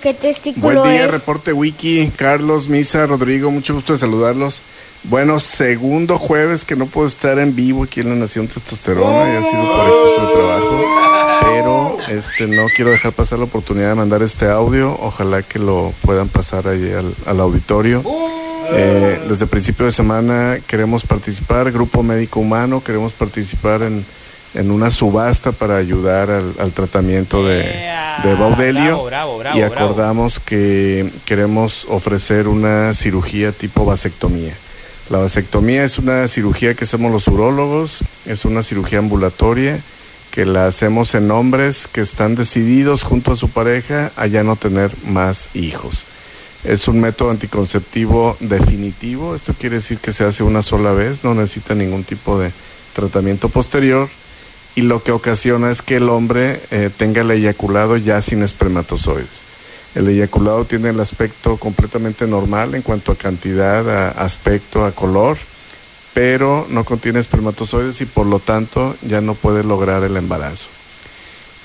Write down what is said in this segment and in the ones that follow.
¿Qué testículo Buen día, es? reporte wiki. Carlos, Misa, Rodrigo, mucho gusto de saludarlos. Bueno, segundo jueves que no puedo estar en vivo aquí en la Nación Testosterona y ha sido por exceso de trabajo. Pero este no quiero dejar pasar la oportunidad de mandar este audio. Ojalá que lo puedan pasar ahí al, al auditorio. Eh, desde principio de semana queremos participar, Grupo Médico Humano, queremos participar en, en una subasta para ayudar al, al tratamiento de, de Baudelio. Bravo, bravo, bravo, y acordamos que queremos ofrecer una cirugía tipo vasectomía. La vasectomía es una cirugía que hacemos los urólogos, es una cirugía ambulatoria que la hacemos en hombres que están decididos junto a su pareja a ya no tener más hijos. Es un método anticonceptivo definitivo, esto quiere decir que se hace una sola vez, no necesita ningún tipo de tratamiento posterior y lo que ocasiona es que el hombre eh, tenga el eyaculado ya sin espermatozoides. El eyaculado tiene el aspecto completamente normal en cuanto a cantidad, a aspecto, a color, pero no contiene espermatozoides y por lo tanto ya no puede lograr el embarazo.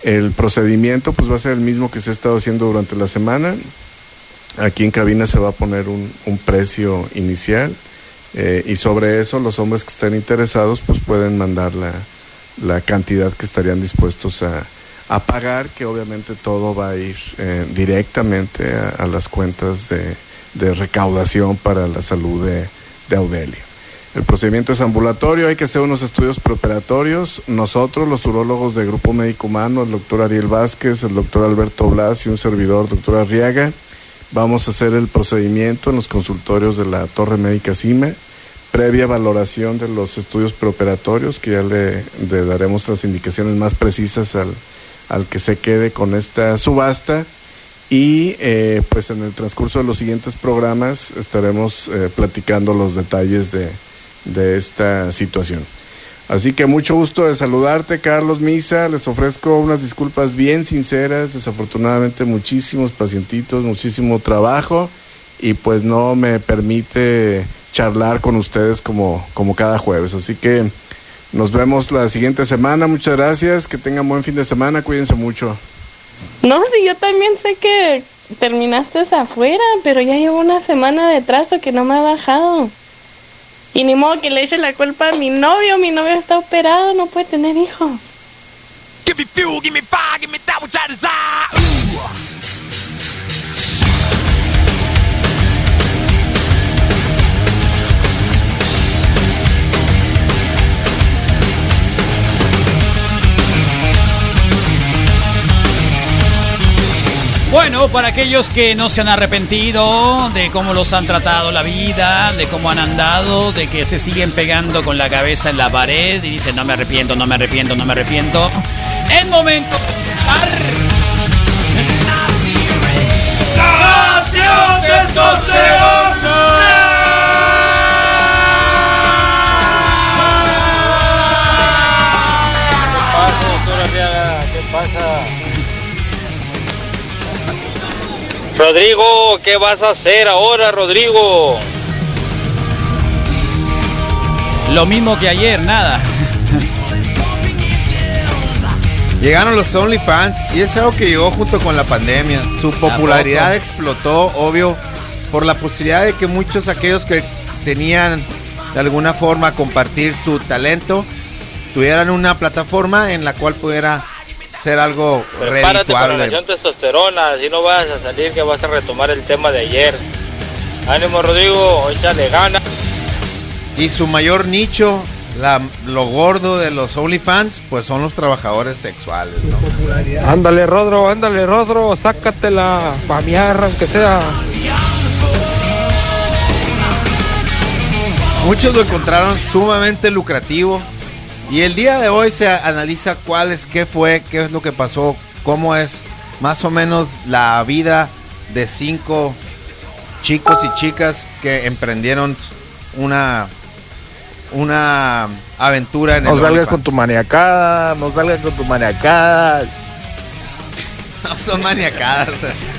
El procedimiento pues va a ser el mismo que se ha estado haciendo durante la semana. Aquí en cabina se va a poner un, precio inicial eh, y sobre eso los hombres que estén interesados pues pueden mandar la, la cantidad que estarían dispuestos a, a pagar, que obviamente todo va a ir eh, directamente a, las cuentas de, de recaudación para la salud de, de Audelio. El procedimiento es ambulatorio, hay que hacer unos estudios preoperatorios. Nosotros, los urólogos del Grupo Médico Humano, el doctor Ariel Vázquez, el doctor Alberto Blas y un servidor, doctor Arriaga, vamos a hacer el procedimiento en los consultorios de la Torre Médica CIME, previa valoración de los estudios preoperatorios, que ya le, daremos las indicaciones más precisas al, al que se quede con esta subasta. Y eh, pues en el transcurso de los siguientes programas estaremos eh, platicando los detalles de, de esta situación. Así que mucho gusto de saludarte, Carlos Misa. Les ofrezco unas disculpas bien sinceras. Desafortunadamente, muchísimos pacientitos, muchísimo trabajo y pues no me permite charlar con ustedes como, como cada jueves. Así que nos vemos la siguiente semana. Muchas gracias. Que tengan buen fin de semana. Cuídense mucho. No, sí, yo también sé que terminaste afuera, pero ya llevo una semana de trazo que no me ha bajado. Y ni modo que le eche la culpa a mi novio, mi novio está operado, no puede tener hijos. Give me fuel, give me fire, give me that which I desire. Ooh. Bueno, para aquellos que no se han arrepentido de cómo los han tratado la vida, de cómo han andado, de que se siguen pegando con la cabeza en la pared y dicen no me arrepiento, no me arrepiento, no me arrepiento. Es momento de escuchar. Rodrigo, ¿qué vas a hacer ahora, Rodrigo? Lo mismo que ayer, nada. Llegaron los OnlyFans y es algo que llegó junto con la pandemia. Su popularidad explotó, obvio, por la posibilidad de que muchos aquellos que tenían de alguna forma compartir su talento tuvieran una plataforma en la cual pudiera ser algo Prepárate para la redituable. nación testosterona, si no vas a salir que vas a retomar el tema de ayer. Ánimo, Rodrigo, échale ganas. Y su mayor nicho, la- lo gordo de los OnlyFans, pues son los trabajadores sexuales. ¿no? Ándale, Rodro, ándale, Rodro, sácatela, pamear, aunque sea. Muchos lo encontraron sumamente lucrativo y el día de hoy se analiza cuál es, qué fue, qué es lo que pasó, cómo es más o menos la vida de cinco chicos y chicas que emprendieron una una aventura en el No salgas OnlyFans. con tu maniacada, no salgas con tu maniacada. No son maniacadas.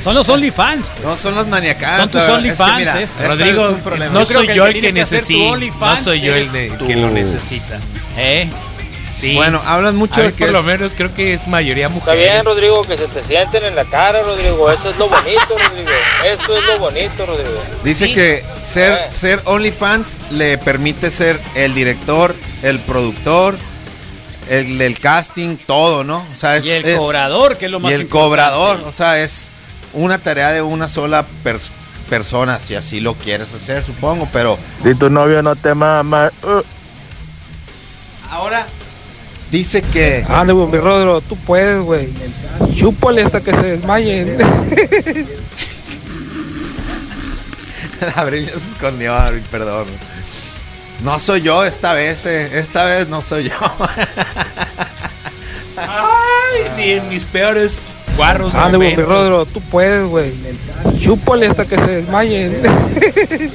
Son los OnlyFans. pues. No son los maniacadas. Son tus. OnlyFans, Es que esto. Rodrigo, es un problema. no soy yo el que necesita. No soy yo el de- que lo necesita. ¿Eh? Sí. Bueno, hablan mucho de que por lo es- menos creo que es mayoría Está mujeres. bien, Rodrigo, que se te sienten en la cara, Rodrigo. Eso es lo bonito, Rodrigo. Eso es lo bonito, Rodrigo. Dice Sí. que ser, Eh. ser OnlyFans le permite ser el director, el productor, el, el casting, todo, ¿no? O sea, es, Y el es- cobrador, que es lo más y el importante. cobrador, o sea, es una tarea de una sola pers- persona, si así lo quieres hacer, supongo, pero Si tu novio no te mama. uh, ahora dice que Ánimo, mi Rodro, tú puedes, güey. Chúpale hasta que se desmayen. Abril ya se escondió, Abril, perdón. No soy yo esta vez, eh, esta vez no soy yo. Ay, ni en mis peores guarros. Mi momentos. Rodro, tú puedes, güey. Chúpale hasta que se desmayen.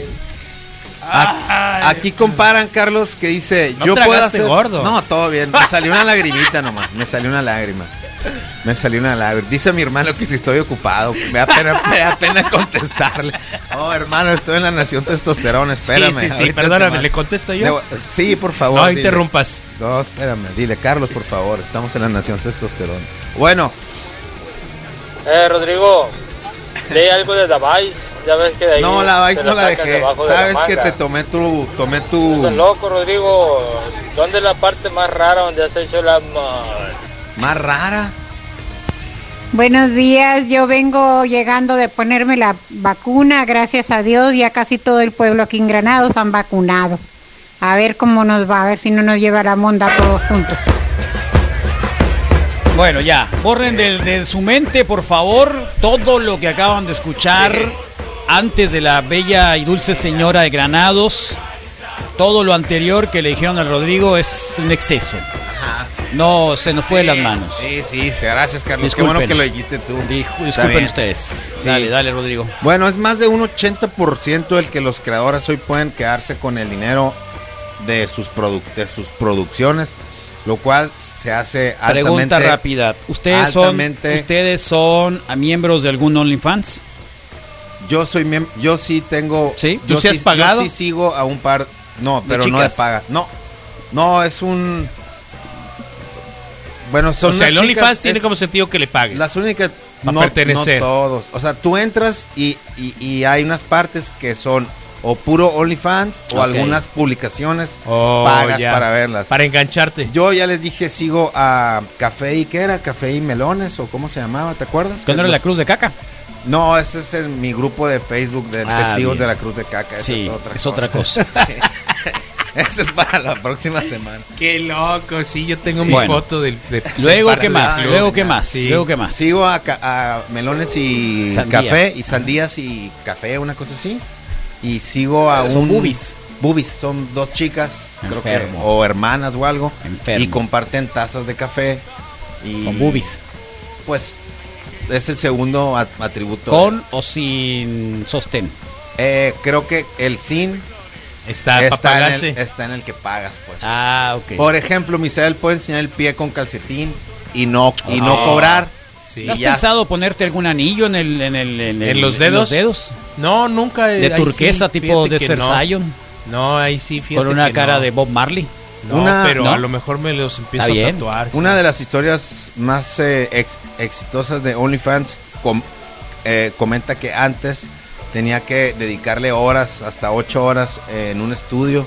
A- Aquí comparan, Carlos, que dice, No yo puedo hacer... gordo. No, todo bien. Me salió una lagrimita nomás. Me salió una lágrima. Me salió una lágrima. Dice mi hermano que si estoy ocupado. Me da pena, me da pena contestarle. Oh, hermano, estoy en la nación testosterona. Espérame. Sí, sí, sí, perdóname. ¿le contesto yo? Debo- Sí, por favor. No dile. interrumpas. No, espérame. Dile, Carlos, por favor. Estamos en la nación testosterona. Bueno, Eh, Rodrigo, lee algo de The Vice. Ya ves que de ahí. no la vais, te no la dejé. debajo de la Sabes que te tomé tu... Tomé tu... Estás loco, Rodrigo. ¿Dónde es la parte más rara donde has hecho la mal? Más rara. Buenos días, yo vengo llegando de ponerme la vacuna, gracias a Dios, ya casi todo el pueblo aquí en Granados han vacunado. A ver cómo nos va, a ver si no nos lleva la monda todos juntos. Bueno, ya, borren de, de su mente, por favor, todo lo que acaban de escuchar antes de la bella y dulce señora de Granados. Todo lo anterior que le dijeron al Rodrigo es un exceso. No, se nos fue de las manos. Sí, sí, gracias, Carlos. Disculpen. Qué bueno que lo dijiste tú. Dijo- disculpen ustedes. Sí. Dale, dale, Rodrigo. Bueno, es más de un 80% el que los creadores hoy pueden quedarse con el dinero de sus, produ- de sus producciones, lo cual se hace altamente... Pregunta rápida. ¿Ustedes son, ¿Ustedes son a miembros de algún OnlyFans? Yo soy yo sí tengo... ¿Sí? Yo ¿Tú sí has yo pagado? sí sigo a un par... No, ¿De pero no de paga. No, no, es un... Bueno, son o sea, el OnlyFans tiene como sentido que le paguen. Las únicas no, pertenecer. no todos. O sea, tú entras y, y- y hay unas partes que son o puro OnlyFans o algunas publicaciones Oh, pagas ya. para verlas. Para engancharte. Yo ya les dije, sigo a Café y ¿qué era? Café y Melones o cómo se llamaba, ¿te acuerdas? ¿Cuándo era Los- la cruz de caca? No, ese es el- mi grupo de Facebook de Ah, Testigos bien. de la Cruz de Caca. Esa Sí, es otra es cosa. otra cosa. Sí. Ese es para la próxima semana. Qué loco, sí, yo tengo Sí. mi Bueno. foto del... de- Luego, ¿qué más? Luego. ¿qué más? Sí. Luego, ¿qué más? Sigo a, Melones y Sandía. Café y Sandías y Café, una cosa así. Y sigo a Son un... boobies. Boobies, son dos chicas, creo que, o hermanas o algo. Enfermo. Y comparten tazas de café. Y Con boobies. Pues es el segundo at- atributo. ¿Con o sin sostén? Eh, creo que el sin Está, para está en, el, está en el que pagas, pues. Ah, ok. Por ejemplo, Misael puede enseñar el pie con calcetín y no, y no Ah, cobrar. sí. ¿Has ya. pensado ponerte algún anillo en el en el en, el- ¿En los dedos? dedos? No, nunca. De turquesa sí, tipo de ser no. Ahí sí, fíjate con una que cara no. de Bob Marley. No, Una- pero ¿no? a lo mejor me los empiezo a tatuar. sí. Una de las historias más eh, ex- exitosas de OnlyFans com- eh, comenta que antes tenía que dedicarle horas, hasta ocho horas eh, en un estudio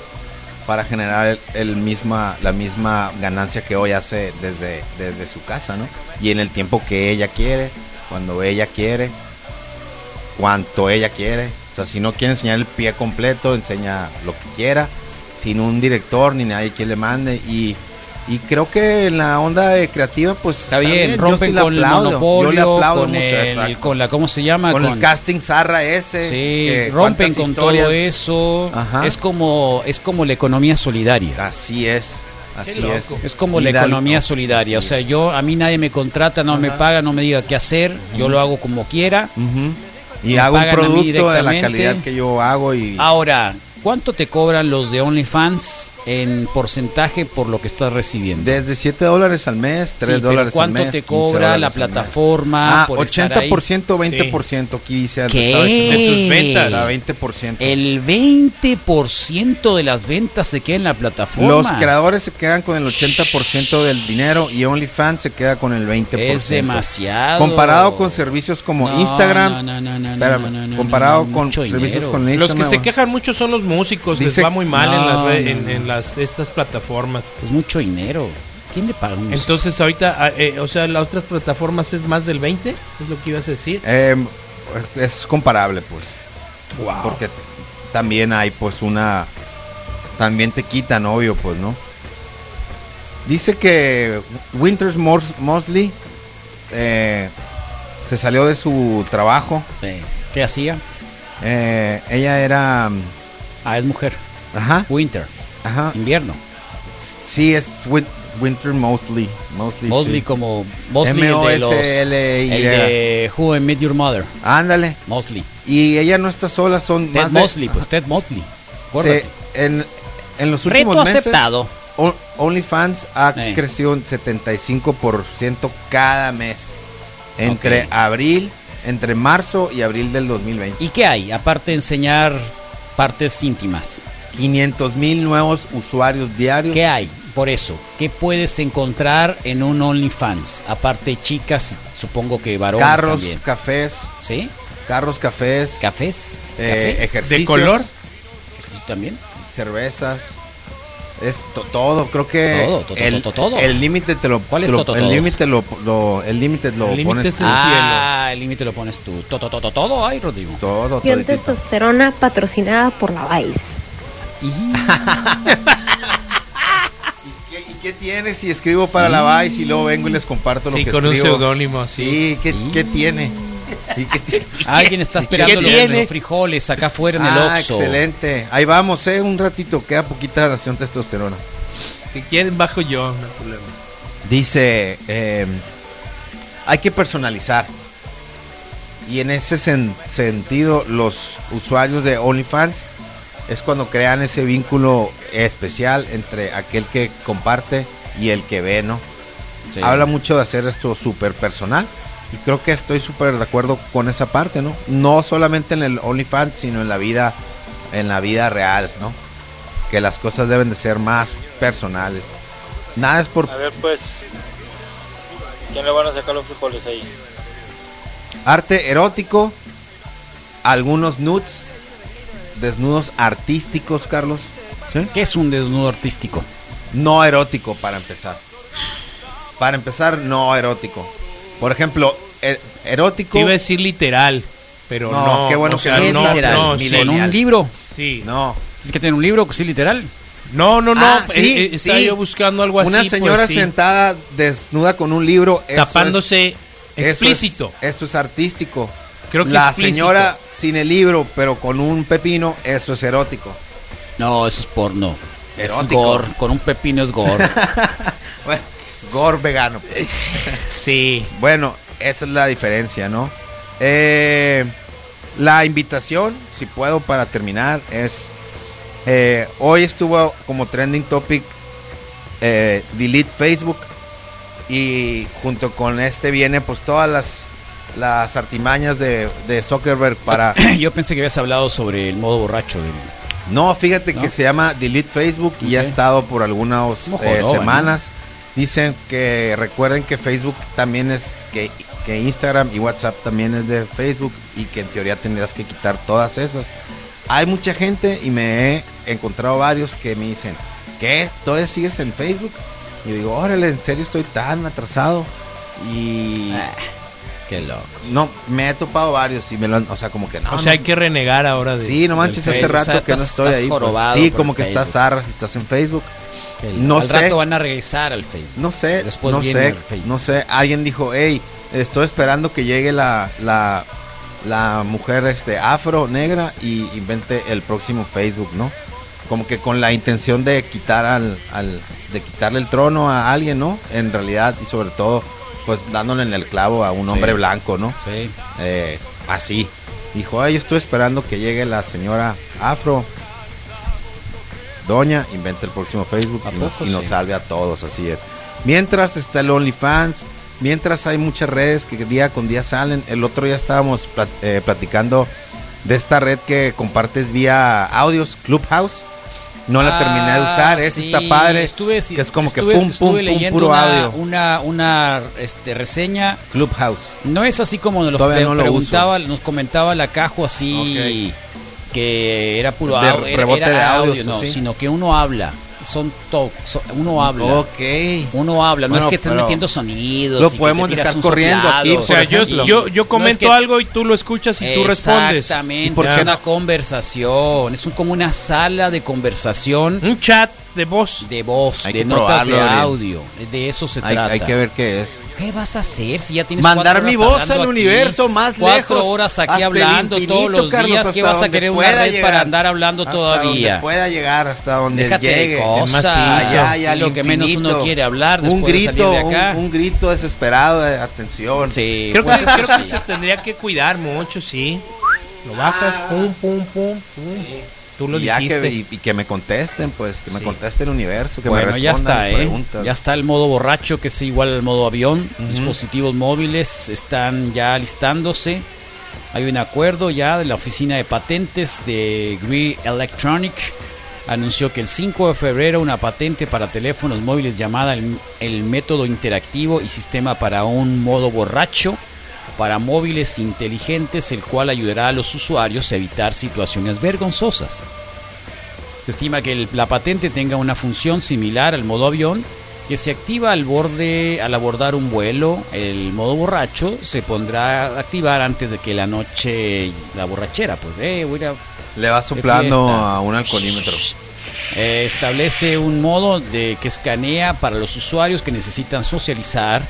para generar el, misma, la misma ganancia que hoy hace desde, desde su casa, ¿no? Y en el tiempo que ella quiere, cuando ella quiere, cuanto ella quiere. O sea, si no quiere enseñar el pie completo, enseña lo que quiera, sin un director ni nadie que le mande. Y, y creo que en la onda de creativa, pues Está bien, Yo rompen sí le con el aplaudo, monopolio, yo le aplaudo con, mucho, el, con la ¿cómo se llama? Con el casting zarra ese. Sí, que rompen con historias- todo eso. Ajá. Es como es como la economía solidaria. Así es, así es. Es como Y la economía solidaria. O sea, yo a mí nadie me contrata, no me paga, no me diga qué hacer. Yo lo hago como quiera. Y Me hago un producto de la calidad que yo hago y Ahora, ¿Cuánto te cobran los de OnlyFans en porcentaje por lo que estás recibiendo? Desde 7 dólares al mes, 3 Sí, dólares al ¿Cuánto mes. te 15 cobra la plataforma? Ah, por estar ahí? 80%, 20% aquí dice. Diciendo. De tus ventas. Ah, 20%. El 20% de las ventas se queda en la plataforma. Los creadores se quedan con el 80% del dinero y OnlyFans se queda con el 20%. Es demasiado. Comparado con servicios como No, Instagram. no, no, no, no, espérame, no, no, no, comparado no, con servicios dinero. con Los Instagram. que se quejan mucho son los músicos, Dice- les va muy mal en, las, No, re- no, en, no. en las estas plataformas. Es mucho dinero. ¿Quién le paga un Entonces ahorita, ah, eh, o sea, las otras plataformas es más del 20, es lo que ibas a decir. Eh, es comparable, pues. Wow. Porque también hay, pues, una. También te quitan, obvio, pues, ¿no? Dice que Winters Mos- Mosley eh, se salió de su trabajo. Sí. ¿Qué hacía? Eh, ella era. Ah, es mujer. Ajá. Winter. Ajá. Invierno. Sí, es Win- Winter Mosley. Mosley, Mosley sí. como Mosley el de los M-O-S-L-Y. el de Who I Met Your Mother. Ándale. Mosley. Y ella no está sola, son Ted más de- Mosley, pues Ted Mosley. Se- en, en los Reto últimos meses, aceptado. On- OnlyFans ha Eh. crecido un 75% cada mes. Entre abril, entre marzo y abril del 2020. ¿Y qué hay? Aparte de enseñar partes íntimas. 500 mil nuevos usuarios diarios. ¿Qué hay? Por eso, ¿qué puedes encontrar en un OnlyFans? Aparte chicas, supongo que varones Carros, también. cafés, ¿Sí? carros, cafés, ¿Cafés? eh, ¿Café? ejercicios. ¿De color? ¿Sí también? cervezas. Es to- todo, creo que Todo, to- el to- todo. el límite te lo ¿Cuál es lo- el todo? límite lo, lo- el límite lo El límite pones es tú. el Ah, el límite lo pones tú. Todo, todo, todo, todo. Ay, Rodrigo. todo, toditito. testosterona patrocinada por la Vice. ¿Qué- ¿Y qué tiene si escribo para la Vice y luego vengo y les comparto Sí, lo que con un escribo? seudónimo, sí. Sí, ¿qué, qué tiene? ¿Y qué tiene? Alguien está esperando ¿Qué los, los frijoles acá afuera en el Ah, Oxxo. excelente. Ahí vamos, eh, un ratito, queda poquita nación testosterona. Si quieren, bajo yo, no hay problema. Dice, eh, hay que personalizar. Y en ese sen- sentido, los usuarios de OnlyFans es cuando crean ese vínculo especial entre aquel que comparte y el que ve, ¿no? Sí. Habla mucho de hacer esto súper personal. Y creo que estoy súper de acuerdo con esa parte, ¿no? No solamente en el OnlyFans, sino en la vida, en la vida real, ¿no? Que las cosas deben de ser más personales. Nada es por A ver, pues. ¿Quién le van a sacar los frijoles ahí? arte erótico, algunos nudes, desnudos artísticos, Carlos. ¿Sí? ¿Qué es un desnudo artístico? No erótico para empezar. Para empezar, no erótico. Por ejemplo, er- erótico. Te iba a decir literal, pero No, no. qué bueno o que sea, no ¿Qué es no, literal? no, Ni sí. ¿Con un libro? Sí. No. ¿Es que tiene un libro sí literal? No, no, no. Ah, eh, sí, eh, estaba sí. yo buscando algo Una así. señora pues, sí. sentada desnuda con un libro. eso tapándose es- eso explícito. es- Eso es, artístico. Creo que La explícito. señora sin el libro, pero con un pepino, eso es erótico. No, eso es porno. Es Erótico. gore. Con un pepino es gore. Bueno, gore vegano. pues. Sí. Bueno, esa es la diferencia, ¿no? Eh, la invitación, si puedo para terminar, es... eh, hoy estuvo como trending topic eh, Delete Facebook y junto con este viene pues todas las, las artimañas de, de Zuckerberg para... Yo pensé que habías hablado sobre el modo borracho del... No, fíjate ¿No? que se llama Delete Facebook y ya ha estado por algunas eh, semanas. Dicen que recuerden que Facebook también es, que, que Instagram y WhatsApp también es de Facebook y que en teoría tendrías que quitar todas esas. Hay mucha gente y me he encontrado varios que me dicen, ¿qué? ¿Todavía sigues en Facebook? Y digo, órale, en serio estoy tan atrasado. Y Ah, qué loco. no, me he topado varios y me lo han, o sea, como que no. o sea, no, hay que renegar ahora de. Sí, no manches, hace Facebook. rato O sea, que no estás- estoy estás ahí. pues. Sí, como que estás Facebook. zarra si estás en Facebook. No Al sé. rato van a regresar al Facebook. No sé, Después no viene sé, el Facebook. no sé. Alguien dijo, hey, estoy esperando que llegue la, la, la mujer este, afro, negra y invente el próximo Facebook, ¿no? Como que con la intención de quitar al, al, de quitarle el trono a alguien, ¿no? En realidad y sobre todo, pues dándole en el clavo a un Sí. hombre blanco, ¿no? Sí. Eh, así. Dijo, ay, estoy esperando que llegue la señora afro Doña inventa el próximo Facebook y nos, y salve a todos, así es. Mientras está el OnlyFans, mientras hay muchas redes que día con día salen. El otro día estábamos plat- eh, platicando de esta red que compartes vía audios, Clubhouse. No la terminé de usar, Ah, es sí, está padre. Estuve, que es como estuve- que pum, pum, pum, puro una, audio. Una, una este, reseña. Clubhouse. No es así como nos lo no lo preguntaba, nos comentaba la cajo así que era puro De audio, era, rebote era de audio, no, sino que uno habla. Son so- uno habla. Ok. Uno habla, no Bueno, es que estés metiendo sonidos. lo y que te podemos tiras dejar un corriendo soplado. aquí, O sea, yo, yo, yo No, es comento que- algo y tú lo escuchas y tú respondes. Exactamente, es una conversación, es un, como una sala de conversación. Un chat de voz. De voz, Hay de notas de probarlo, audio. De eso se Hay, trata. hay que ver qué es. ¿Qué vas a hacer si ya tienes Mandar cuatro mi voz al aquí, universo más cuatro lejos, horas aquí hablando infinito, todos los Carlos, días. ¿Qué vas a querer una pueda red llegar. para andar hablando Hasta todavía? donde pueda llegar, hasta donde Déjate de llegue. cosas. Allá, Sí, allá, lo que menos uno quiere hablar un después de salir grito, de acá. Un, un grito desesperado de atención. Sí, Creo, pues que, eso creo que sí. se tendría que cuidar mucho, sí. Lo bajas, pum, pum, pum, pum. Tú lo y, ya dijiste. que, y, y que me contesten, pues, que me conteste el universo, que bueno, me ya respondan está, mis ¿eh? preguntas. Ya está el modo borracho, que es igual al modo avión. Dispositivos móviles están ya listándose. Hay un acuerdo ya de la oficina de patentes de Gree Electronic. Anunció que el 5 de febrero una patente para teléfonos móviles llamada el, el método interactivo y sistema para un modo borracho para móviles inteligentes, el cual ayudará a los usuarios a evitar situaciones vergonzosas. Se estima que el- la patente tenga una función similar al modo avión, que se activa al borde al abordar un vuelo. El modo borracho se pondrá a activar antes de que la noche, la borrachera, pues, eh, voy a Le va soplando a un alcoholímetro. Eh, establece un modo de que escanea para los usuarios que necesitan socializar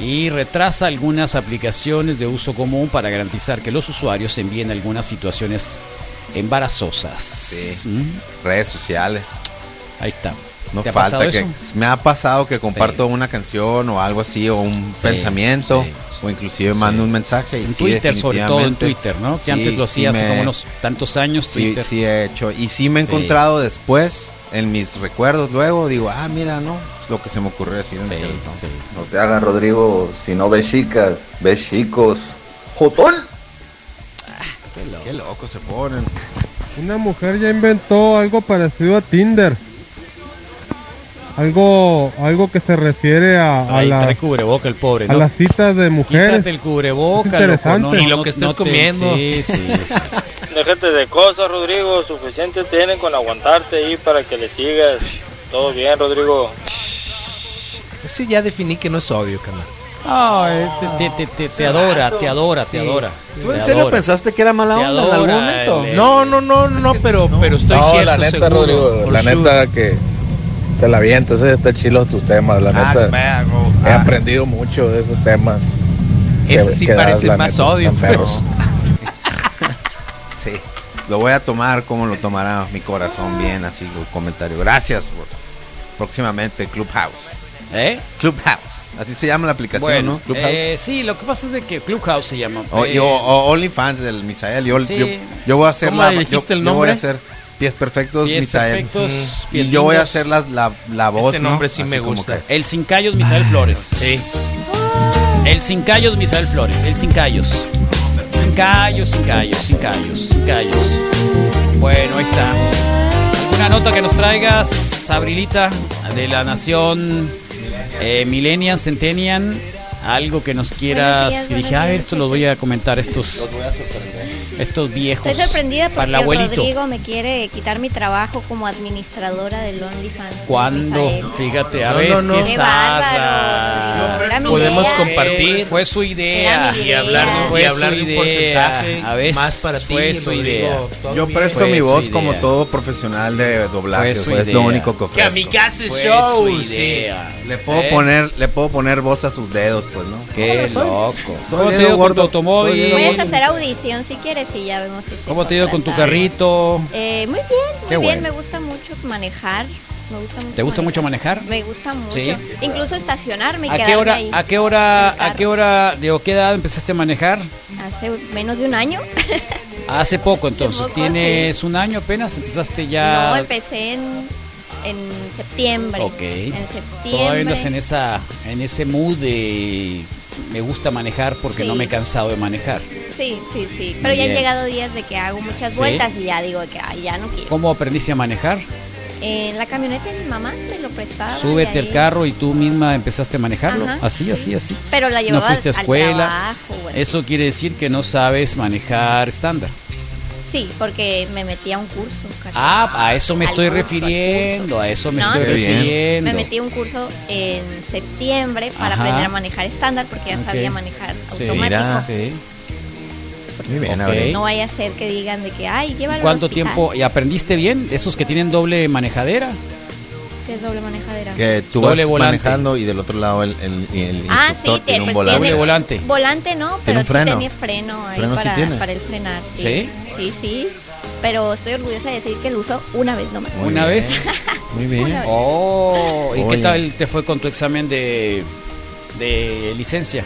y retrasa algunas aplicaciones de uso común para garantizar que los usuarios envíen algunas situaciones embarazosas. Sí. ¿Mm? Redes sociales. Ahí está. No ¿Te ha falta que eso? me ha pasado que comparto una canción o algo así o un pensamiento sí, o inclusive mando un mensaje y En sí, Twitter, sobre todo en Twitter, ¿no? Que sí, antes lo sí hacía hace me- como unos tantos años. Sí, Twitter. sí he hecho y sí me he Sí. encontrado después en mis recuerdos luego digo, ah, mira, no, lo que se me ocurrió decir en aquel entonces. No te hagas, Rodrigo. Si no ves chicas, ves chicos. ¡Jotón! Qué loco se ponen. Una mujer ya inventó algo parecido a Tinder. Algo, algo que se refiere a, a las, trae cubreboca el pobre, a ¿no? las citas de mujeres. Quítate el cubreboca, Es loco, interesante. no, no, Y lo no- que estés no te- comiendo. Sí, sí, sí. Déjate de cosas, Rodrigo. Suficiente tienen con aguantarte ahí para que le sigas. Todo bien, Rodrigo. Ese ya definí que no es odio, carnal. No, eh, te, te- te- te adora, te adora, te adora. ¿Tú en serio adora. pensaste que era mala onda en algún momento? el- No, no, no, no, pero, pero estoy no, cierto, la neta, seguro, Rodrigo, la sure. neta que te la avientas, eh, está chilo tus temas, la Ah, neta. He ah, aprendido mucho de esos temas. Ese que- sí parece más neta, odio, pero- sí. Lo voy a tomar como lo tomará mi corazón bien, así el comentario. Gracias. bro. Próximamente Clubhouse. ¿Eh? Clubhouse. Así se llama la aplicación, Bueno, ¿no? Clubhouse. eh, sí, lo que pasa es de que Clubhouse se llama. O, eh, y- o- o OnlyFans del Misael. Yo, Sí. yo, yo voy a hacer ¿Cómo la. le Yo, dijiste el yo voy a nombre? hacer pies perfectos, Pies Misael. perfectos, Mm. pies Y yo voy a hacer la, la, la voz. Ese ¿no? nombre sí Así me gusta. que- El Sin Callos Misael Flores. Sí. El Sin Callos Misael Flores. El Sin Callos. Callos, Sin Callos, Sin Callos, Sin Callos. Bueno, ahí está. ¿Alguna nota que nos traigas, Abrilita, de la nación eh, Millennial, Centennial? Algo que nos quieras. Días, dije, a ver, esto lo voy a comentar a estos, estos viejos. Estoy sorprendida Para el porque abuelito. Rodrigo me quiere quitar mi trabajo como administradora del OnlyFans. ¿Cuándo? Misael. Fíjate, a No, ver, no, no. qué bárbaro, Podemos idea. compartir. Fue su idea. Y hablar, idea. y hablar de un idea. porcentaje A ver, más para ti, fue su idea. Yo presto mi voz idea. como todo profesional de doblaje. Fue su pues, es idea. lo único que Que a ofrezco. mi casa es Fue show. su sí. Le puedo ¿Eh? poner, le puedo poner voz a sus dedos, pues, ¿no? Qué Soy- loco. soy ¿Cómo te ha ido con tu gordo, automóvil? Puedes gordo. hacer audición si quieres y ya vemos si te ¿Cómo te ha ido con tu carrito? Eh, muy bien, muy Qué bien. bueno. Me gusta mucho manejar. Me gusta mucho ¿Te gusta mucho manejar. Me gusta mucho. Sí. Incluso estacionarme y ¿A qué hora, ahí. a qué hora, a qué hora, de o qué edad empezaste a manejar? Hace menos de un año. Hace poco entonces, poco, tienes un año apenas, empezaste ya... No, empecé en, en septiembre. Ok. En Todavía septiembre. andas en esa, en ese mood de me gusta manejar porque Sí. no me he cansado de manejar. Sí, sí, sí. Pero ya han llegado días de que hago muchas ¿Sí? vueltas y ya digo que ay, ya no quiero. ¿Cómo aprendiste a manejar? En la camioneta de mi mamá me lo prestaba. Súbete al carro y tú misma empezaste a manejarlo. Ajá, Así, así, así. Pero la No llevaba fuiste a al escuela. trabajo, bueno. Eso quiere decir que no sabes manejar estándar. Sí, porque me metí a un curso. Ah, a eso me Al estoy curso, refiriendo, a eso me No, estoy sí, refiriendo. Me metí a un curso en septiembre para Ajá. aprender a manejar estándar porque ya sabía manejar Sí, automático. mira, sí. Muy bien, Ok. Abril. No vaya a ser que digan de que, ay, llévalo ¿Cuánto al tiempo? ¿Y aprendiste bien? ¿Esos que tienen doble manejadera? ¿Qué es doble manejadera? Que tú Doble vas volante. manejando y del otro lado el, el, el Ah, instructor sí, tiene un pues volante. tiene- Doble volante. Volante no, ¿Tiene pero un sí freno? tenía freno ahí ¿Freno sí para, tiene? para el frenar. ¿Sí? Sí, sí, sí. Pero estoy orgullosa de decir que lo uso una vez nomás. Muy ¿Una bien. vez? Muy bien. Oh, ¿y qué tal te fue con tu examen de, de licencia?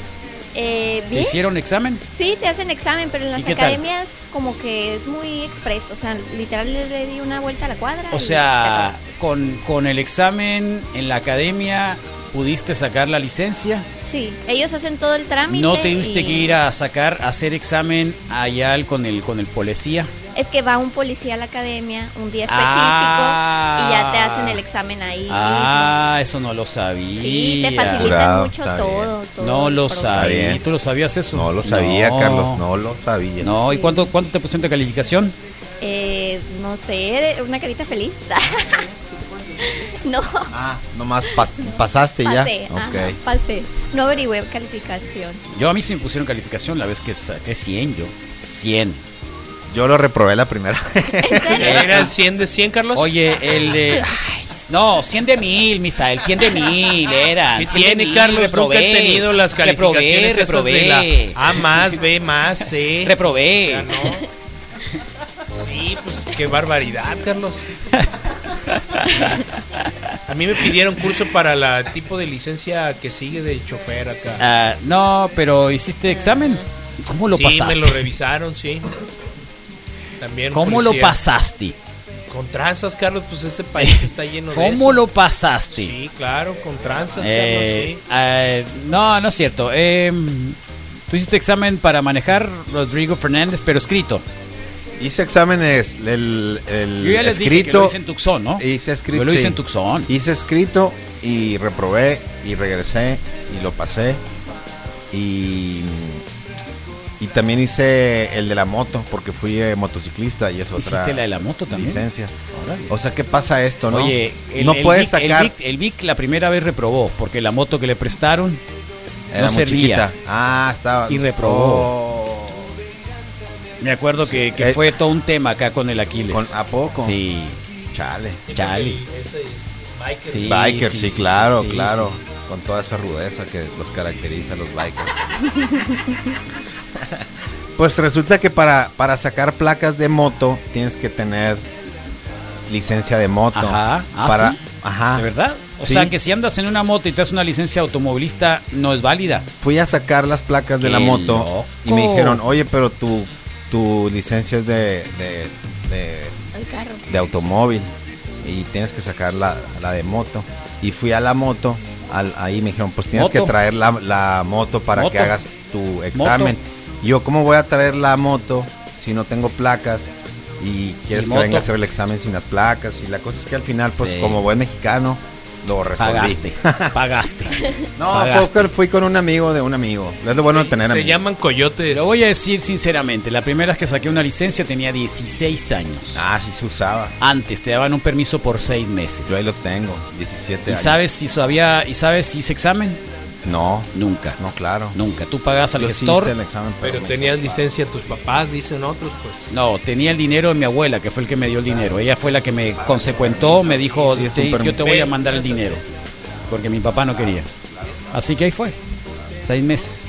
Eh, ¿Te ¿Bien? hicieron examen? Sí, te hacen examen, pero en las ¿Y qué tal? academias como que es muy expreso. O sea, literal le, le di una vuelta a la cuadra. O y sea, con, con el examen en la academia pudiste sacar la licencia. Sí, ellos hacen todo el trámite. No te tuviste y- que ir a sacar, a hacer examen allá al- con el con el policía. Es que va un policía a la academia un día específico Ah. y ya te hacen el examen ahí. Ah, eso no lo sabía. Sí, te facilitan mucho todo, todo No lo sabía. bien. ¿Y tú lo sabías eso? No lo sabía, No. Carlos, no lo sabía. No, ¿y cuánto, cuánto te pusieron de calificación? Eh, no sé, una carita feliz. no, Ah, nomás pas- pasaste ya. pasé, Ok. ajá, pasé. No averigüé calificación. Yo a mí sí me pusieron calificación la vez que saqué 100 yo. 100. Yo lo reprobé la primera. ¿Era el 100 de 100, Carlos? Oye, el de... ay, no, 100 de mil, Misael, 100 de mil, era. ¿Qué 100 de tiene, mil, Carlos? reprobé. Nunca he tenido las calificaciones reprobé, esas reprobé. de la A más, B más, C. Reprobé. O sea, no. Sí, pues qué barbaridad, Carlos. A mí me pidieron curso para la tipo de licencia que sigue de chofer acá. Ah, no, pero ¿hiciste examen? ¿Cómo lo sí, pasaste? me lo revisaron, sí. También ¿Cómo lo pasaste? Con tranzas, Carlos, pues ese país está lleno de ¿Cómo eso. lo pasaste? Sí, claro, con tranzas, Eh, Carlos, eh, no, no es cierto. Eh, Tú hiciste examen para manejar Rodrigo Fernández, pero escrito. Hice exámenes, el, el Yo ya les escrito. dije que lo hice en Tucson, ¿no? Hice escrito. Yo lo hice sí. en Tucson. Hice escrito y reprobé y regresé y lo pasé. Y, y también hice el de la moto porque fui eh, motociclista y es otra ¿Hiciste la de la moto también? licencia. O sea, ¿qué pasa esto, no? Oye, el, no el puedes Vic, el sacar. Vic- El Vic, la primera vez reprobó porque la moto que le prestaron Era no muy servía. chiquita. Ah, estaba. Y reprobó. Oh. Me acuerdo que, que Eh, fue todo un tema acá con el Aquiles. ¿Con- ¿A poco? Sí, Chale. chale. Ese es biker. Sí, Biker, sí, sí, sí, claro, sí, claro. sí, Con toda esa rudeza que los caracteriza a los bikers. pues resulta que para, para sacar placas de moto tienes que tener licencia de moto. Ajá. Ah, para, ¿sí? Ajá. ¿De verdad? O Sí. sea, que si andas en una moto y te das una licencia automovilista, no es válida. Fui a sacar las placas de la moto loco. y me dijeron, oye, pero tu, tu licencia es de, de, de, automóvil y tienes que sacar la, la de moto. Y fui a la moto, al- ahí me dijeron, pues tienes Moto. que traer la, la moto para Moto. que hagas tu examen. Yo, ¿cómo voy a traer la moto si no tengo placas? Y quieres ¿Y que venga a hacer el examen sin las placas. Y la cosa es que al final, pues Sí. como buen mexicano, lo resolví. Pagaste, pagaste. No, Pagaste. fue- fui con un amigo de un amigo. Es lo bueno de tener Se amigos. llaman coyotes. Lo voy a decir sinceramente, la primera vez que saqué una licencia tenía 16 años. Ah, sí se usaba. Antes te daban un permiso por 6 meses. Yo ahí lo tengo, 17 ¿Y años. sabes si sabía, y sabes si hice examen? No, Nunca. no, claro. Nunca. Tú pagas sí el examen, Pero tenías licencia tus papás, dicen otros, pues. No, tenía el dinero de mi abuela, que fue el que me dio el dinero. Ella fue la que me consecuentó, me dijo, Sí, es un "Te- yo te voy a mandar el dinero. Porque mi papá no quería. Así que ahí fue. Seis meses.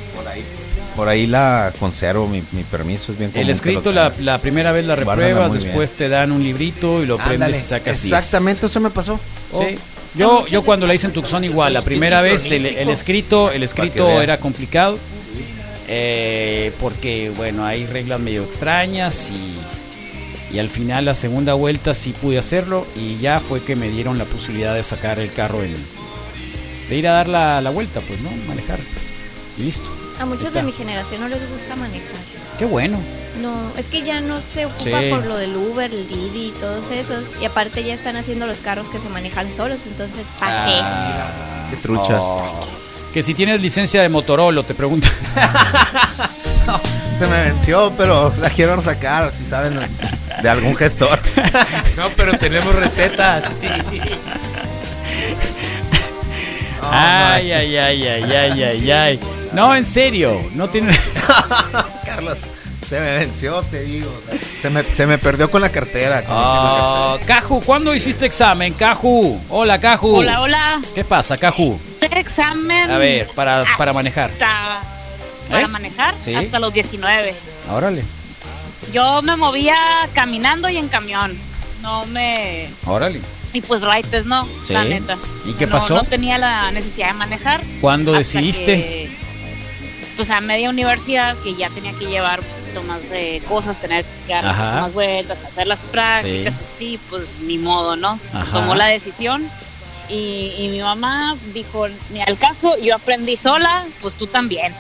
Por ahí la conservo, mi, mi permiso es bien común El escrito, la, primera vez la repruebas, después te dan un librito y lo prendes Ándale, y sacas 10. Exactamente, eso me pasó. Sí. Yo, yo cuando la hice en Tucson igual, la primera vez el, el escrito, el escrito era complicado eh, porque bueno, hay reglas medio extrañas y, y al final la segunda vuelta sí pude hacerlo y ya fue que me dieron la posibilidad de sacar el carro en, de ir a dar la, la vuelta, pues no, manejar. Y listo. A muchos Está. de mi generación no les gusta manejar. Qué bueno. No, es que ya no se ocupa Sí. por lo del Uber, el Didi y todos esos. Y aparte ya están haciendo los carros que se manejan solos, entonces ¿para qué? Ah, Qué truchas. oh. Que si tienes licencia de Motorola, te pregunto. Se me venció, pero la quiero sacar, si saben, de algún gestor. No, pero tenemos recetas. ay, ay, ay, ay, ay, ay, ay. No, en serio, no tiene. Carlos, se me venció, te digo. Se me, se me perdió con la cartera. con la Ah, Caju, ¿cuándo hiciste examen? Caju. Hola, Caju. Hola, hola. ¿Qué pasa, Caju? Examen. A ver, para, para manejar. para ¿Eh? manejar Sí. hasta los 19. Órale, Yo me movía caminando y en camión. No me. órale. Y pues raites, no, Sí. la neta. ¿Y qué No- pasó? No, tenía la necesidad de manejar. ¿Cuándo decidiste? que, pues a media universidad que ya tenía que llevar un poquito más de cosas, tener que dar más vueltas, hacer las prácticas, así, pues ni modo, ¿no? Se Ajá. tomó la decisión y, y mi mamá dijo, ni al caso, yo aprendí sola, pues tú también.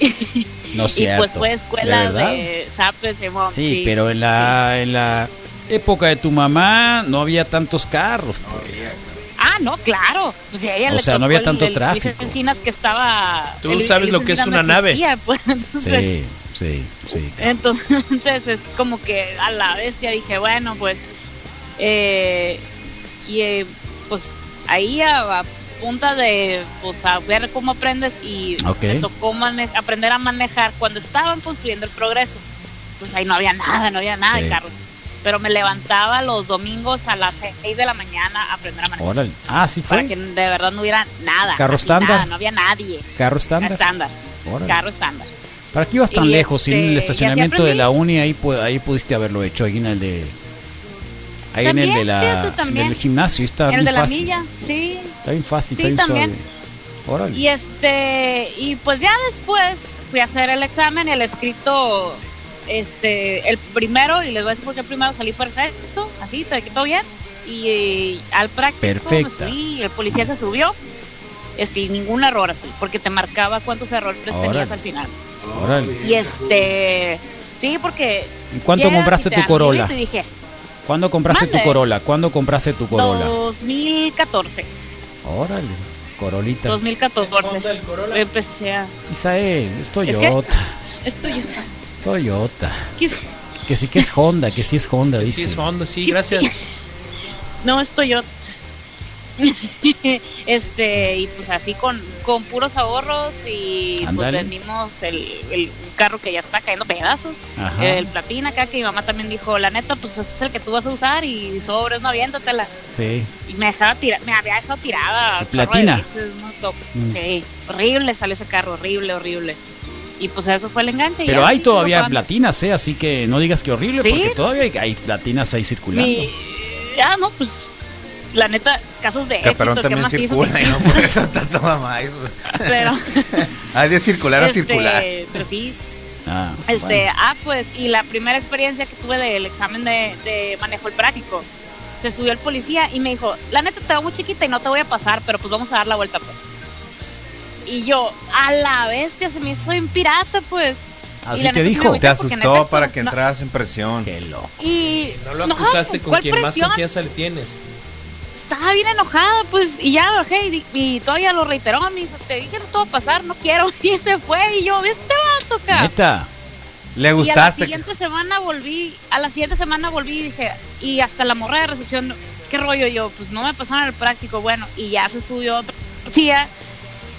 No es y pues cierto. fue ¿De escuela verdad? de, Zapes, Simón, Sí, pero en la, en la época de tu mamá no había tantos carros. Pues. Ah, no, claro. Pues a ella O le sea, no había tanto el tráfico. Luis Encinas que estaba. Tú el- sabes el lo que es una no nave. existía, pues, entonces, Sí, sí, sí. entonces es como que a la vez ya dije, bueno, pues. eh, y eh, pues ahí a, a punta de pues a ver cómo aprendes y Ok. me tocó mane- aprender a manejar cuando estaban construyendo el progreso. Pues ahí no había nada, no había nada Sí. de carros. Pero me levantaba los domingos a las 6 de la mañana a aprender a manejar. Órale. Ah, sí Para fue. que de verdad no hubiera nada. ¿Carro estándar? no había nadie. Carro estándar. Estándar. Carro estándar. ¿Para qué ibas tan Y lejos? Este, el y así estacionamiento de la uni ahí, ahí pudiste haberlo hecho, ahí en el de. Ahí en el de la, del gimnasio, está el bien de la fácil. milla, sí. Está bien fácil, Sí, está bien también. suave. Órale. Y este, y pues ya después fui a hacer el examen, el escrito, este, el primero, y les voy a decir por qué el primero salí perfecto, así, te todo bien. Y, eh, al práctico me Perfecta. subí, y el policía se subió, este, y ningún error así, porque te marcaba cuántos errores tenías al final. Órale. Y este, sí, porque. ¿Y cuánto compraste y tu Corolla? Y dije, ¿Cuándo compraste tu. Corolla? ¿Cuándo compraste tu Corolla? 2014. Órale. Corolita. 2014. Empecé a. Isael, es ¿Es Toyota. Yo. Toyota. ¿Qué? Que sí que es Honda, que sí es Honda, Sí, dice. es Honda, sí, gracias. No, estoy yo. este, y pues así con, con puros ahorros y pues vendimos el, el carro que ya está cayendo pedazos. Ajá. El platina acá que mi mamá también dijo, la neta, pues este es el que tú vas a usar y sobres, no aviéntatela. Sí. Y me dejaba tira, me había dejado tirada. ¿El chorro de Platina? veces, ¿no? Top. Mm. Sí, horrible salió ese carro, horrible, horrible. Y pues eso fue el enganche. y Pero hay y todavía platinas, ¿eh? Así que no digas que horrible, ¿Sí? porque todavía hay, hay platinas ahí circulando. Mi- Ya, no, pues la neta, casos de Caperón éxito, ¿qué también circula y no por eso tanta mamá. eso. Pero, Hay de circular a este, circular. Pero sí, Ah, este, bueno. ah, pues, y la primera experiencia que tuve del examen de, de manejo el práctico, se subió el policía y me dijo, la neta te veo muy chiquita y no te voy a pasar, pero pues vamos a dar la vuelta, pues. Y yo, a la bestia, se me hizo en pirata, pues. Así te dijo. Te asustó para que no- entras en presión. Qué loco. Y No lo no, acusaste con ¿cuál quien más presión? confianza le tienes. estaba bien enojada, pues, y ya bajé y, y todavía lo reiteró, me dijo, te dije no te va a pasar, no quiero, y se fue, y yo, este va a tocar. Neta. Le Y a la gustaste. siguiente semana volví, a la siguiente semana volví y dije, y hasta la morra de recepción, ¿qué rollo yo? Pues no me pasaron el práctico, bueno, y ya se subió otro día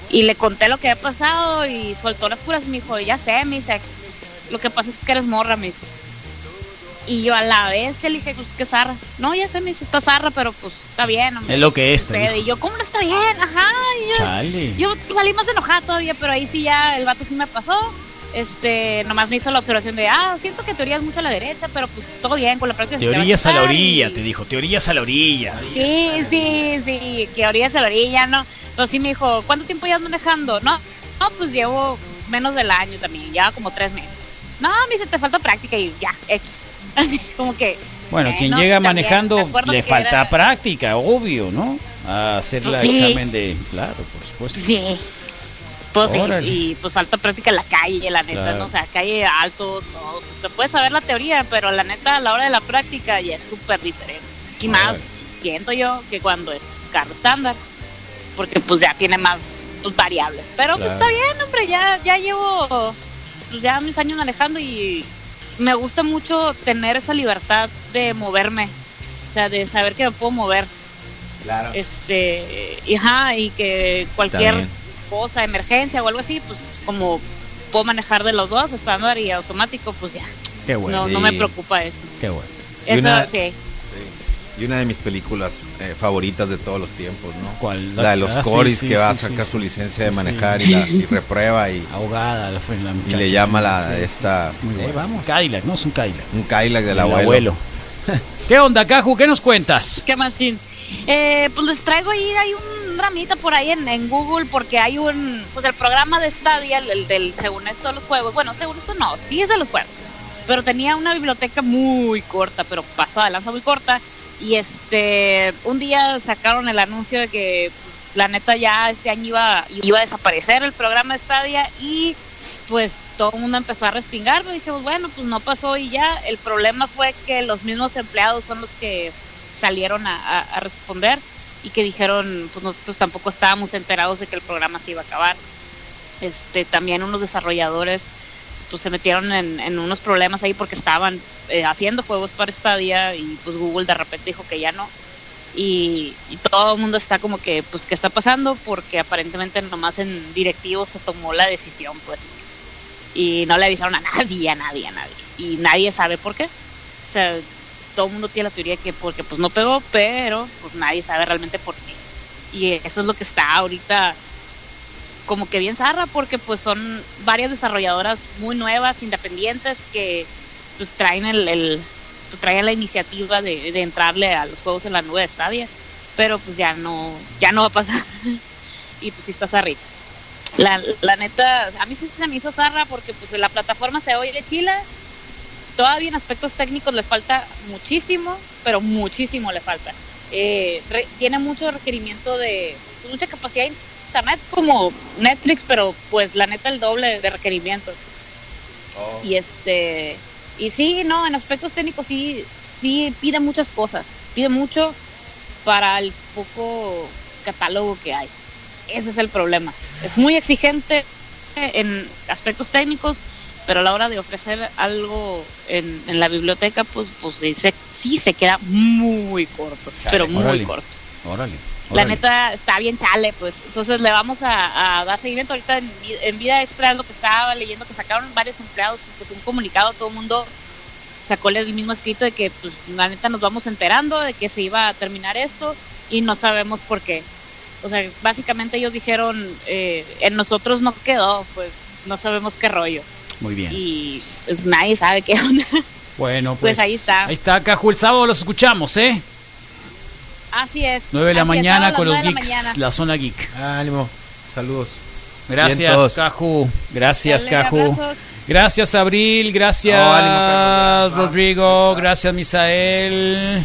y le conté lo que había pasado y soltó las curas y me dijo, ya sé, me dice, "pues, lo que pasa es que eres morra, me dice. Y yo a la vez le dije, pues que zarra. No, ya sé, me dice, está zarra, pero pues está bien. hombre, Es lo que es, te sucede". dijo. Y yo, ¿cómo no está bien? Ajá. Y yo, Chale. yo salí más enojada todavía, pero ahí sí ya el vato sí me pasó. Este, nomás me hizo la observación de, ah, siento que te orías mucho a la derecha, pero pues todo bien, con la práctica. se Te te va orillas a la orilla, y- te dijo. Te orillas a la orilla. Sí, sí, sí, que orillas a la orilla, ¿no? Pero sí me dijo, ¿cuánto tiempo llevas manejando? No, no, pues llevo menos del año también, ya como tres meses. No, me dice, te falta práctica y ya, X. Así como que. Bueno, quien llega manejando le falta era- práctica, obvio, ¿no? A hacer el Sí. examen de. Claro, por supuesto. Sí. Pues Órale. y pues falta práctica en la calle, la neta, Claro. ¿no? O sea, calle alto, todo. Te puedes saber la teoría, pero la neta, a la hora de la práctica ya es súper diferente. Y más, siento yo, que cuando es carro estándar, porque pues ya tiene más pues, variables. Pero pues está bien, hombre, ya, ya llevo pues, ya mis años manejando y me gusta mucho tener esa libertad de moverme, o sea, de saber que me puedo mover. Claro. Este, y, ajá, y que cualquier. Cosa, emergencia o algo así, pues como puedo manejar de los dos, estándar y automático, pues ya. Qué bueno. No, no me preocupa eso. Qué bueno. Y Eso una- sí. Y una de mis películas eh, favoritas de todos los tiempos, ¿no? ¿Cuál? La de los Ah, Coris sí, que va a sí, sacar sí, su licencia sí, de sí. manejar y, la, y reprueba y, Ahogada la, fue la y le llama la Sí, esta Muy eh, vamos, Cadillac, ¿no? Es un Cadillac. un Cadillac del El abuelo. ¿Qué onda, Caju? ¿Qué nos cuentas? ¿Qué más, Chin? Eh, pues les traigo ahí, hay un ramita por ahí en, Google porque hay un, pues el programa de Stadia, el, el del, según esto de los juegos, bueno, según esto no, sí es de los juegos, pero tenía una biblioteca muy corta, pero pasada lanza muy corta, y este, un día sacaron el anuncio de que pues, la neta ya este año iba, iba a desaparecer el programa de Stadia y pues todo el mundo empezó a respingar, pues dijimos, bueno, pues no pasó y ya, el problema fue que los mismos empleados son los que salieron a, a- a responder y que dijeron, pues nosotros tampoco estábamos enterados de que el programa se iba a acabar. Este, también unos desarrolladores pues se metieron en, en unos problemas ahí porque estaban eh, haciendo juegos para Stadia y pues Google de repente dijo que ya no. Y, y todo el mundo está como que, pues, ¿qué está pasando? Porque aparentemente nomás en directivos se tomó la decisión, pues. Y no le avisaron a nadie, a nadie, a nadie. Y nadie sabe por qué. O sea, todo el mundo tiene la teoría que porque pues no pegó, pero pues nadie sabe realmente por qué. Y eso es lo que está ahorita como que bien zarra porque pues son varias desarrolladoras muy nuevas, independientes que pues traen el, pues, traen la iniciativa de, de entrarle a los juegos en la nube de Stadia, pero pues ya no ya no va a pasar. y pues sí está zarrita. La, la neta, a mí sí se me hizo zarra porque pues la plataforma se oye de chila, todavía en aspectos técnicos les falta muchísimo, pero muchísimo le falta. Eh, re- tiene mucho requerimiento de pues, mucha capacidad de internet como Netflix, pero pues la neta el doble de requerimientos. Y este y sí, no, en aspectos técnicos sí sí pide muchas cosas, pide mucho para el poco catálogo que hay. Ese es el problema. Es muy exigente en aspectos técnicos, pero a la hora de ofrecer algo en, en la biblioteca, pues, pues sí, se, sí se queda muy corto, pero muy Órale. corto. Órale. La neta está bien chale, pues. Entonces le vamos a, a dar seguimiento ahorita en, Vi- en Vida Extra, es lo que estaba leyendo, que sacaron varios empleados, pues un comunicado, todo el mundo sacó el mismo escrito de que, pues, la neta nos vamos enterando de que se iba a terminar esto y no sabemos por qué. O sea, básicamente ellos dijeron, eh, en nosotros no quedó, pues no sabemos qué rollo. Muy bien. Y pues nadie sabe qué onda. Bueno, pues, Pues ahí está. Ahí está, Caju. El sábado los escuchamos, ¿eh? Así es. 9 de la mañana con los geeks, la zona geek. Ánimo. Saludos. Gracias. Caju. Gracias, Caju. Gracias, Abril. Gracias, No, ánimo, Carlos. Rodrigo. Gracias, Misael.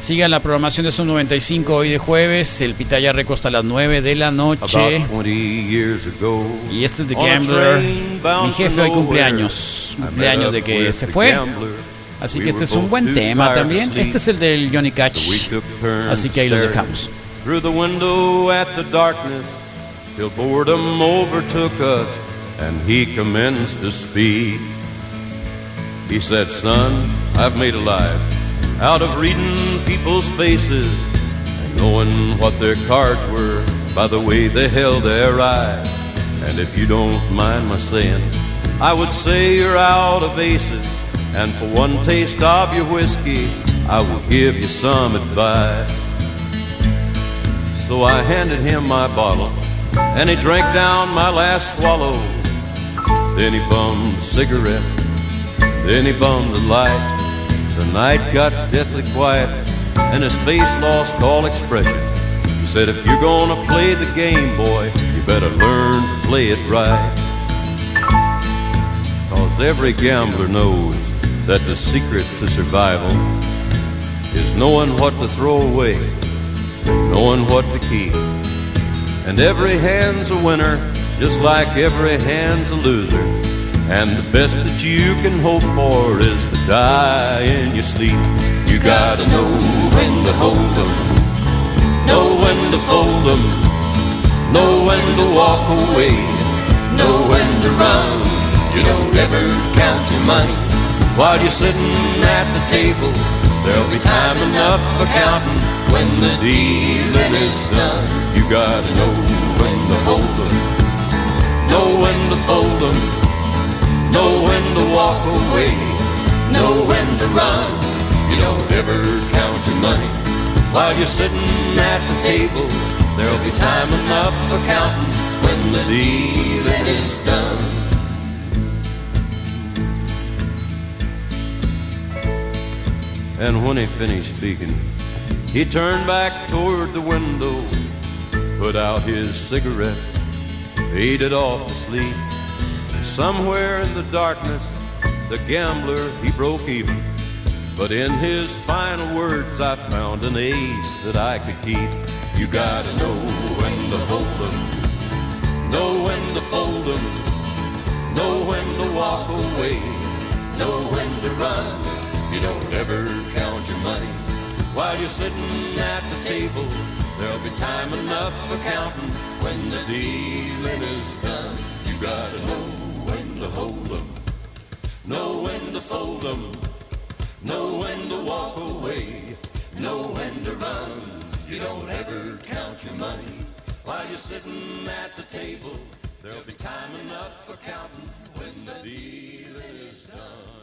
Sigan la programación de Son 95 hoy de jueves. El Pitaya Reco hasta las 9 de la noche. About 20 years ago, Y este es The a Gambler. Mi jefe hoy cumpleaños. Cumpleaños de que se fue. Así que este es un buen tema también. Este es el del Johnny Cash. Así que ahí lo dejamos. Through the window at the darkness, till boredom overtook us, and he commenced to speak. He said, Son, I've made a life out of reading people's faces and knowing what their cards were by the way they held their eyes. And if you don't mind my saying, I would say you're out of aces. And for one taste of your whiskey, I will give you some advice. So I handed him my bottle, and he drank down my last swallow. Then he bummed a cigarette, then he bummed a light. The night got deathly quiet, and his face lost all expression. He said, If you're gonna play the game, boy, you better learn to play it right. Cause every gambler knows that the secret to survival is knowing what to throw away, knowing what to keep. And every hand's a winner, just like every hand's a loser. And the best that you can hope for is to die in your sleep. You gotta know when to hold 'em, know when to fold 'em, know when to walk away, know when to run. You don't ever count your money while you're sitting at the table. There'll be time enough for counting when the dealing is done. You gotta know when to hold 'em, know when to fold 'em, know when to walk away, know when to run. You don't ever count your money while you're sitting at the table. There'll be time enough for counting when the dealing is done. And when he finished speaking, he turned back toward the window, put out his cigarette, faded off to sleep. Somewhere in the darkness, the gambler, he broke even. But in his final words, I found an ace that I could keep. You gotta know when to hold 'em, know when to fold 'em, know when to walk away, know when to run. You don't ever count your money while you're sitting at the table. There'll be time enough for counting when the dealing is done. You gotta know to hold 'em, know when to fold 'em, know when to walk away, know when to run. You don't ever count your money while you're sitting at the table. There'll be time enough for counting when the dealing is done.